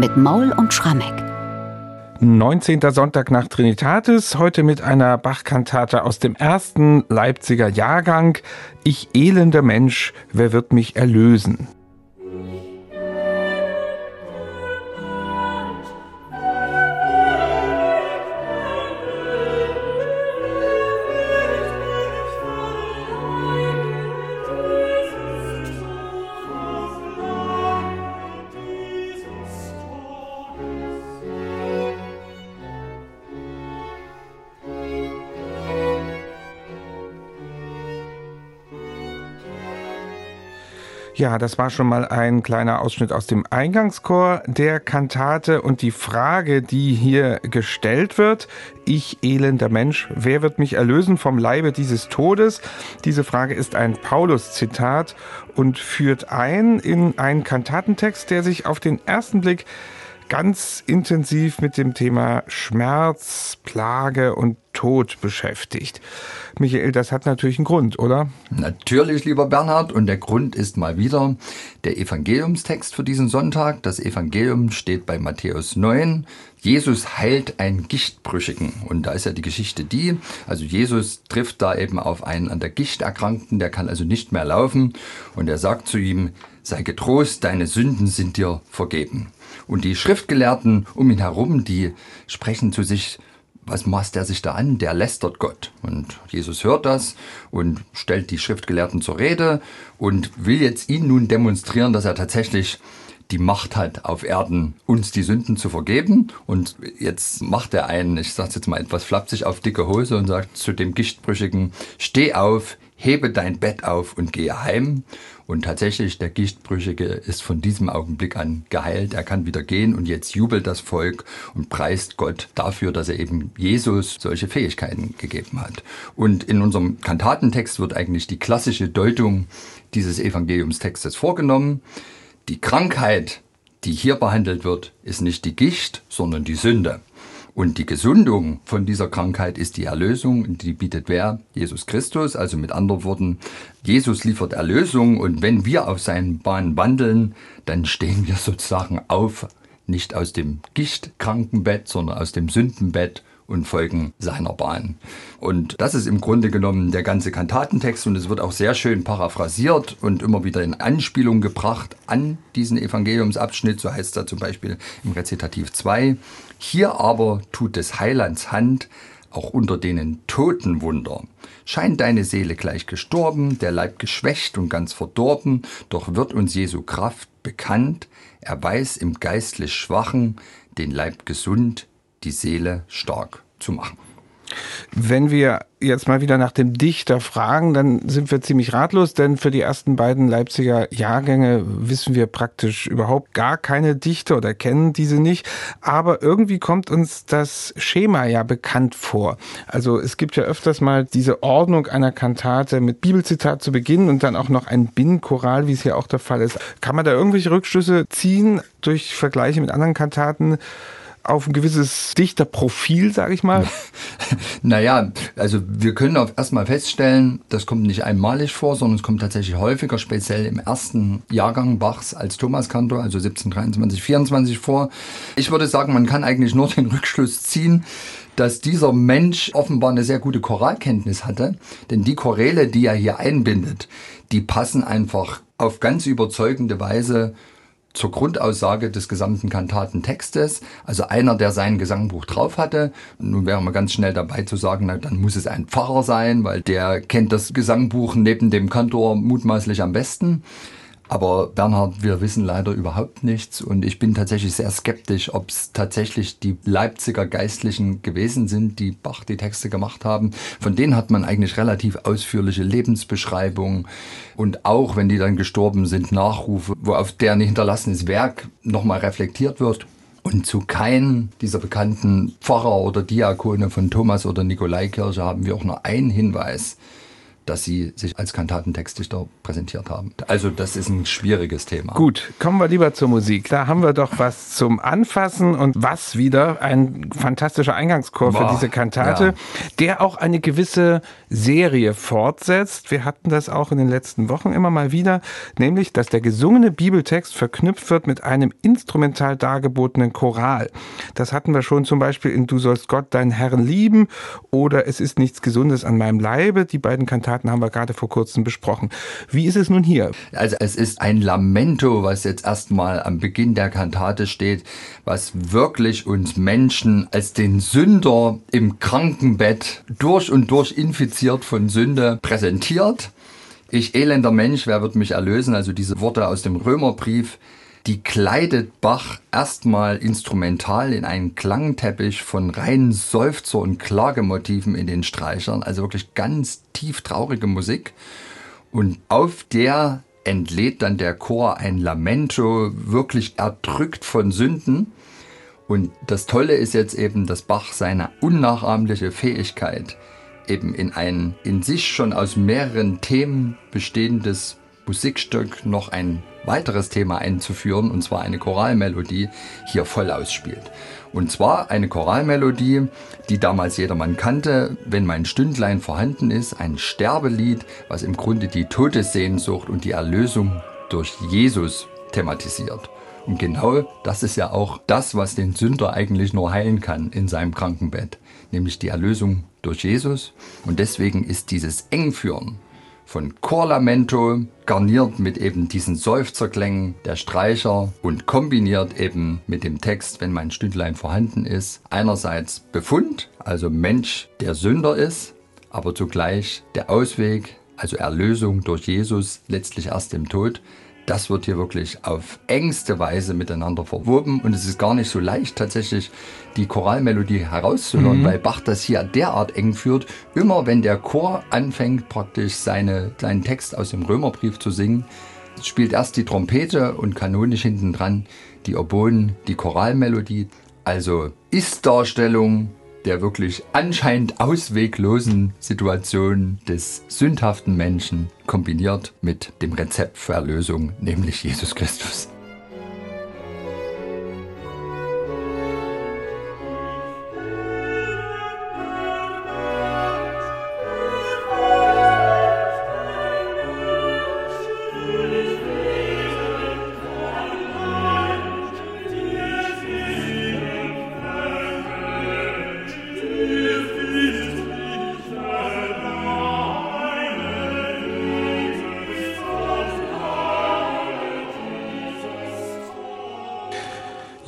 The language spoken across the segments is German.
mit Maul und Schrammeck. 19. Sonntag nach Trinitatis, heute mit einer Bachkantate aus dem ersten Leipziger Jahrgang. Ich elender Mensch, wer wird mich erlösen? Ja, das war schon mal ein kleiner Ausschnitt aus dem Eingangschor der Kantate und die Frage, die hier gestellt wird, ich elender Mensch, wer wird mich erlösen vom Leibe dieses Todes? Diese Frage ist ein Paulus-Zitat und führt ein in einen Kantatentext, der sich auf den ersten Blick ganz intensiv mit dem Thema Schmerz, Plage und Tod beschäftigt. Michael, das hat natürlich einen Grund, oder? Natürlich, lieber Bernhard. Und der Grund ist mal wieder der Evangeliumstext für diesen Sonntag. Das Evangelium steht bei Matthäus 9. Jesus heilt einen Gichtbrüchigen. Und da ist ja die Geschichte die, also Jesus trifft da eben auf einen an der Gicht Erkrankten, der kann also nicht mehr laufen. Und er sagt zu ihm, sei getrost, deine Sünden sind dir vergeben. Und die Schriftgelehrten um ihn herum, die sprechen zu sich, was maßt er sich da an? Der lästert Gott. Und Jesus hört das und stellt die Schriftgelehrten zur Rede und will jetzt ihnen nun demonstrieren, dass er tatsächlich die Macht hat, auf Erden uns die Sünden zu vergeben. Und jetzt macht er einen, ich sag's jetzt mal etwas flapsig, auf dicke Hose und sagt zu dem Gichtbrüchigen, steh auf, hebe dein Bett auf und gehe heim. Und tatsächlich, der Gichtbrüchige ist von diesem Augenblick an geheilt. Er kann wieder gehen und jetzt jubelt das Volk und preist Gott dafür, dass er eben Jesus solche Fähigkeiten gegeben hat. Und in unserem Kantatentext wird eigentlich die klassische Deutung dieses Evangeliumstextes vorgenommen. Die Krankheit, die hier behandelt wird, ist nicht die Gicht, sondern die Sünde. Und die Gesundung von dieser Krankheit ist die Erlösung, die bietet wer? Jesus Christus. Also mit anderen Worten, Jesus liefert Erlösung und wenn wir auf seinen Bahnen wandeln, dann stehen wir sozusagen auf, nicht aus dem Gichtkrankenbett, sondern aus dem Sündenbett und folgen seiner Bahn. Und das ist im Grunde genommen der ganze Kantatentext und es wird auch sehr schön paraphrasiert und immer wieder in Anspielung gebracht an diesen Evangeliumsabschnitt. So heißt er zum Beispiel im Rezitativ 2. Hier aber tut des Heilands Hand auch unter denen toten Wunder. Scheint deine Seele gleich gestorben, der Leib geschwächt und ganz verdorben, doch wird uns Jesu Kraft bekannt, er weiß im geistlich Schwachen den Leib gesund, die Seele stark zu machen. Wenn wir jetzt mal wieder nach dem Dichter fragen, dann sind wir ziemlich ratlos, denn für die ersten beiden Leipziger Jahrgänge wissen wir praktisch überhaupt gar keine Dichter oder kennen diese nicht. Aber irgendwie kommt uns das Schema ja bekannt vor. Also es gibt ja öfters mal diese Ordnung einer Kantate mit Bibelzitat zu Beginn und dann auch noch ein Binnenchoral, wie es hier auch der Fall ist. Kann man da irgendwelche Rückschlüsse ziehen durch Vergleiche mit anderen Kantaten? Auf ein gewisses Dichterprofil, sage ich mal? naja, also wir können auf erstmal feststellen, das kommt nicht einmalig vor, sondern es kommt tatsächlich häufiger, speziell im ersten Jahrgang Bachs als Thomaskantor, also 1723, 24 vor. Ich würde sagen, man kann eigentlich nur den Rückschluss ziehen, dass dieser Mensch offenbar eine sehr gute Choralkenntnis hatte, denn die Choräle, die er hier einbindet, die passen einfach auf ganz überzeugende Weise zur Grundaussage des gesamten Kantatentextes. Also einer, der sein Gesangbuch drauf hatte. Nun wäre man ganz schnell dabei zu sagen, na, dann muss es ein Pfarrer sein, weil der kennt das Gesangbuch neben dem Kantor mutmaßlich am besten. Aber Bernhard, wir wissen leider überhaupt nichts und ich bin tatsächlich sehr skeptisch, ob es tatsächlich die Leipziger Geistlichen gewesen sind, die Bach die Texte gemacht haben. Von denen hat man eigentlich relativ ausführliche Lebensbeschreibungen und auch, wenn die dann gestorben sind, Nachrufe, wo auf deren hinterlassenes Werk nochmal reflektiert wird. Und zu keinem dieser bekannten Pfarrer oder Diakone von Thomas oder Nikolaikirche haben wir auch nur einen Hinweis dass sie sich als Kantatentextdichter präsentiert haben. Also das ist ein schwieriges Thema. Gut, kommen wir lieber zur Musik. Da haben wir doch was zum Anfassen und was wieder ein fantastischer Eingangschor für diese Kantate, ja. der auch eine gewisse Serie fortsetzt. Wir hatten das auch in den letzten Wochen immer mal wieder, nämlich, dass der gesungene Bibeltext verknüpft wird mit einem instrumental dargebotenen Choral. Das hatten wir schon zum Beispiel in Du sollst Gott, deinen Herrn lieben oder Es ist nichts Gesundes an meinem Leibe. Die beiden Kantaten haben wir gerade vor kurzem besprochen. Wie ist es nun hier? Also es ist ein Lamento, was jetzt erstmal am Beginn der Kantate steht, was wirklich uns Menschen als den Sünder im Krankenbett durch und durch infiziert von Sünde präsentiert. Ich elender Mensch, wer wird mich erlösen? Also diese Worte aus dem Römerbrief, die kleidet Bach erstmal instrumental in einen Klangteppich von reinen Seufzer- und Klagemotiven in den Streichern, also wirklich ganz tief traurige Musik. Und auf der entlädt dann der Chor ein Lamento, wirklich erdrückt von Sünden. Und das Tolle ist jetzt eben, dass Bach seine unnachahmliche Fähigkeit, eben in ein in sich schon aus mehreren Themen bestehendes Musikstück noch ein weiteres Thema einzuführen, und zwar eine Choralmelodie, hier voll ausspielt. Und zwar eine Choralmelodie, die damals jedermann kannte, wenn mein Stündlein vorhanden ist, ein Sterbelied, was im Grunde die Todessehnsucht und die Erlösung durch Jesus thematisiert. Und genau das ist ja auch das, was den Sünder eigentlich nur heilen kann in seinem Krankenbett, nämlich die Erlösung durch Jesus. Und deswegen ist dieses Engführen von Chorlamento, garniert mit eben diesen Seufzerklängen der Streicher und kombiniert eben mit dem Text, wenn mein Stündlein vorhanden ist. Einerseits Befund, also Mensch, der Sünder ist, aber zugleich der Ausweg, also Erlösung durch Jesus, letztlich erst im Tod das wird hier wirklich auf engste Weise miteinander verwoben und es ist gar nicht so leicht tatsächlich die Choralmelodie herauszuhören, mhm. weil Bach das hier derart eng führt. Immer wenn der Chor anfängt praktisch seine, seinen Text aus dem Römerbrief zu singen, spielt erst die Trompete und kanonisch hinten dran die Oboen, die Choralmelodie. Also Ist-Darstellung, der wirklich anscheinend ausweglosen Situation des sündhaften Menschen kombiniert mit dem Rezept für Erlösung, nämlich Jesus Christus.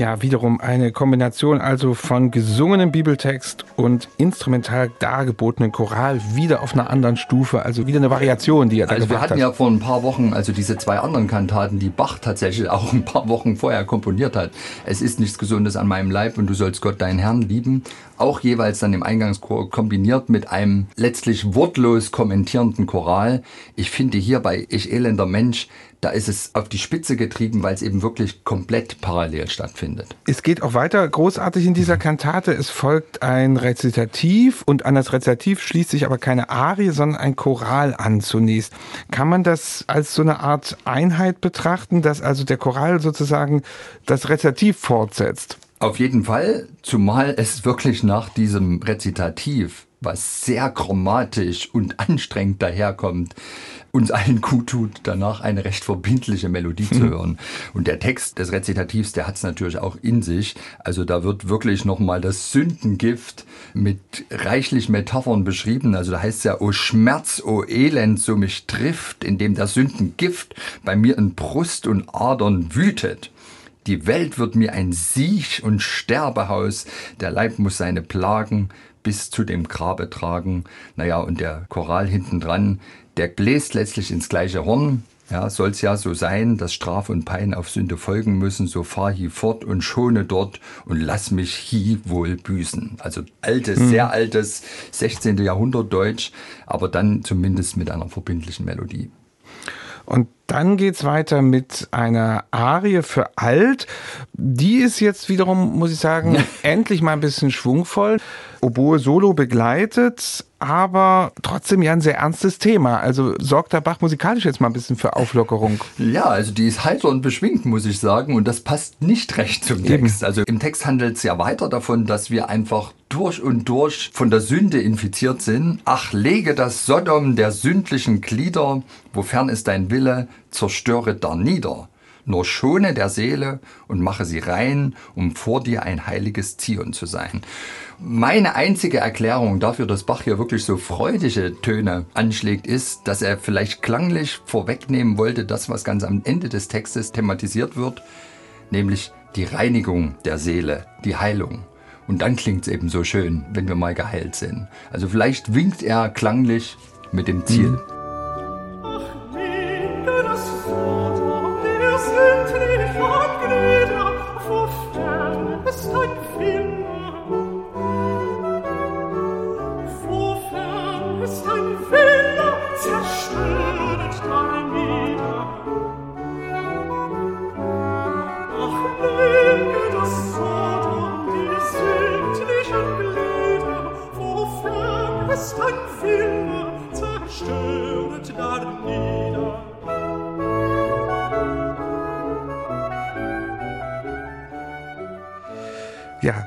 Ja, wiederum eine Kombination also von gesungenem Bibeltext und instrumental dargebotenen Choral wieder auf einer anderen Stufe, also wieder eine Variation, die er da Also wir hatten hat. ja vor ein paar Wochen, also diese zwei anderen Kantaten, die Bach tatsächlich auch ein paar Wochen vorher komponiert hat. Es ist nichts Gesundes an meinem Leib und du sollst Gott deinen Herrn lieben. Auch jeweils dann im Eingangschor kombiniert mit einem letztlich wortlos kommentierenden Choral. Ich finde hier bei Ich elender Mensch da ist es auf die Spitze getrieben, weil es eben wirklich komplett parallel stattfindet. Es geht auch weiter großartig in dieser Kantate. Es folgt ein Rezitativ und an das Rezitativ schließt sich aber keine Arie, sondern ein Choral an zunächst. Kann man das als so eine Art Einheit betrachten, dass also der Choral sozusagen das Rezitativ fortsetzt? Auf jeden Fall, zumal es wirklich nach diesem Rezitativ, was sehr chromatisch und anstrengend daherkommt, uns allen gut tut, danach eine recht verbindliche Melodie zu mhm. hören. Und der Text des Rezitativs, der hat es natürlich auch in sich. Also da wird wirklich nochmal das Sündengift mit reichlich Metaphern beschrieben. Also da heißt es ja, o Schmerz, o Elend, so mich trifft, indem der Sündengift bei mir in Brust und Adern wütet. Die Welt wird mir ein Siech- und Sterbehaus, der Leib muss seine Plagen bis zu dem Grabe tragen. Naja, und der Choral hinten dran, der bläst letztlich ins gleiche Horn. Ja, soll es ja so sein, dass Straf und Pein auf Sünde folgen müssen, so fahr hie fort und schone dort und lass mich hie wohl büßen. Also altes, mhm. sehr altes 16. Jahrhundert Deutsch, aber dann zumindest mit einer verbindlichen Melodie. Und dann geht's weiter mit einer Arie für Alt. Die ist jetzt wiederum, muss ich sagen, endlich mal ein bisschen schwungvoll. Oboe solo begleitet, aber trotzdem ja ein sehr ernstes Thema. Also sorgt der Bach musikalisch jetzt mal ein bisschen für Auflockerung. Ja, also die ist heiter und beschwingt, muss ich sagen. Und das passt nicht recht zum Text. Eben. Also im Text handelt es ja weiter davon, dass wir einfach durch und durch von der Sünde infiziert sind. Ach, lege das Sodom der sündlichen Glieder, wofern ist dein Wille, zerstöre da nieder nur schone der Seele und mache sie rein, um vor dir ein heiliges Zion zu sein. Meine einzige Erklärung dafür, dass Bach hier wirklich so freudige Töne anschlägt, ist, dass er vielleicht klanglich vorwegnehmen wollte, das, was ganz am Ende des Textes thematisiert wird, nämlich die Reinigung der Seele, die Heilung. Und dann klingt es eben so schön, wenn wir mal geheilt sind. Also vielleicht winkt er klanglich mit dem Ziel. Mhm.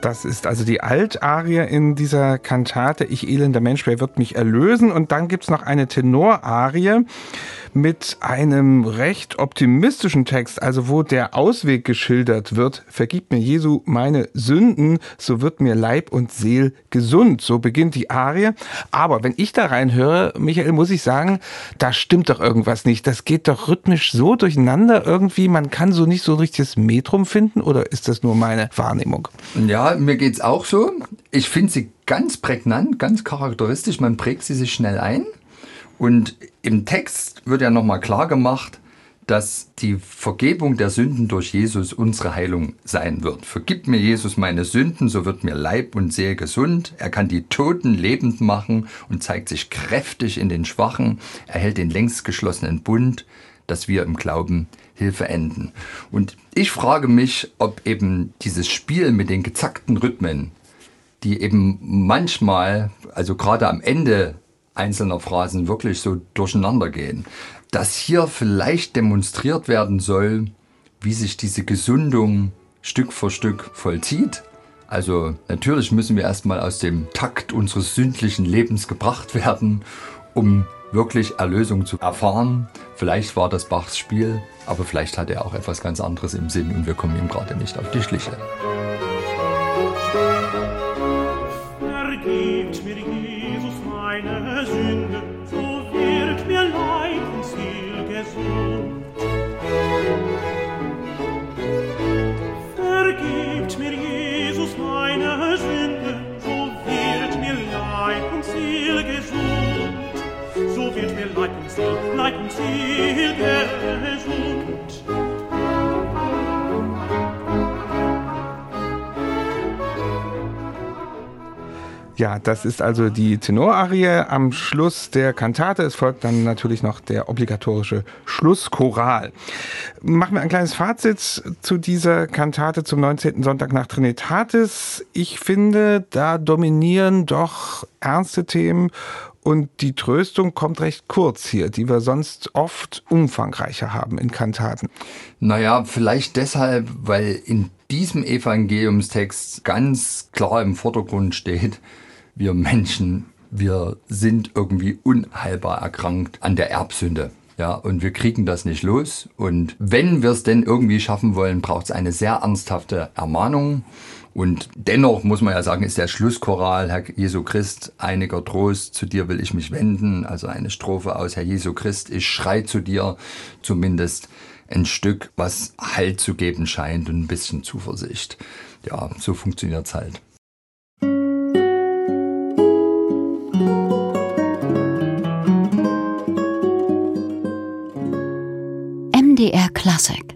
Das ist also die Altarie in dieser Kantate Ich elender Mensch, wer wird mich erlösen? Und dann gibt's noch eine Tenorarie mit einem recht optimistischen Text, also wo der Ausweg geschildert wird. Vergib mir Jesu meine Sünden, so wird mir Leib und Seel gesund. So beginnt die Arie. Aber wenn ich da reinhöre, Michael, muss ich sagen, da stimmt doch irgendwas nicht. Das geht doch rhythmisch so durcheinander irgendwie. Man kann so nicht so ein richtiges Metrum finden oder ist das nur meine Wahrnehmung? Ja, mir geht's auch so. Ich finde sie ganz prägnant, ganz charakteristisch. Man prägt sie sich schnell ein. Und im Text wird ja nochmal klar gemacht, dass die Vergebung der Sünden durch Jesus unsere Heilung sein wird. Vergib mir Jesus meine Sünden, so wird mir Leib und Seele gesund. Er kann die Toten lebend machen und zeigt sich kräftig in den Schwachen. Er hält den längst geschlossenen Bund, dass wir im Glauben Hilfe enden. Und ich frage mich, ob eben dieses Spiel mit den gezackten Rhythmen, die eben manchmal, also gerade am Ende einzelner Phrasen wirklich so durcheinander gehen. Dass hier vielleicht demonstriert werden soll, wie sich diese Gesundung Stück für Stück vollzieht. Also natürlich müssen wir erstmal aus dem Takt unseres sündlichen Lebens gebracht werden, um wirklich Erlösung zu erfahren. Vielleicht war das Bachs Spiel, aber vielleicht hat er auch etwas ganz anderes im Sinn und wir kommen ihm gerade nicht auf die Schliche. Vergibt mir so wird mir Leib und Ziel Ja, das ist also die Tenorarie am Schluss der Kantate. Es folgt dann natürlich noch der obligatorische Schlusschoral. Machen wir ein kleines Fazit zu dieser Kantate zum 19. Sonntag nach Trinitatis. Ich finde, da dominieren doch ernste Themen und die Tröstung kommt recht kurz hier, die wir sonst oft umfangreicher haben in Kantaten. Naja, vielleicht deshalb, weil in diesem Evangeliumstext ganz klar im Vordergrund steht, wir Menschen, wir sind irgendwie unheilbar erkrankt an der Erbsünde. Ja, und wir kriegen das nicht los. Und wenn wir es denn irgendwie schaffen wollen, braucht es eine sehr ernsthafte Ermahnung. Und dennoch muss man ja sagen, ist der Schlusschoral, Herr Jesu Christ, einiger Trost, zu dir will ich mich wenden. Also eine Strophe aus Herr Jesu Christ, ich schrei zu dir, zumindest ein Stück, was Halt zu geben scheint und ein bisschen Zuversicht. Ja, so funktioniert es halt. MDR Classic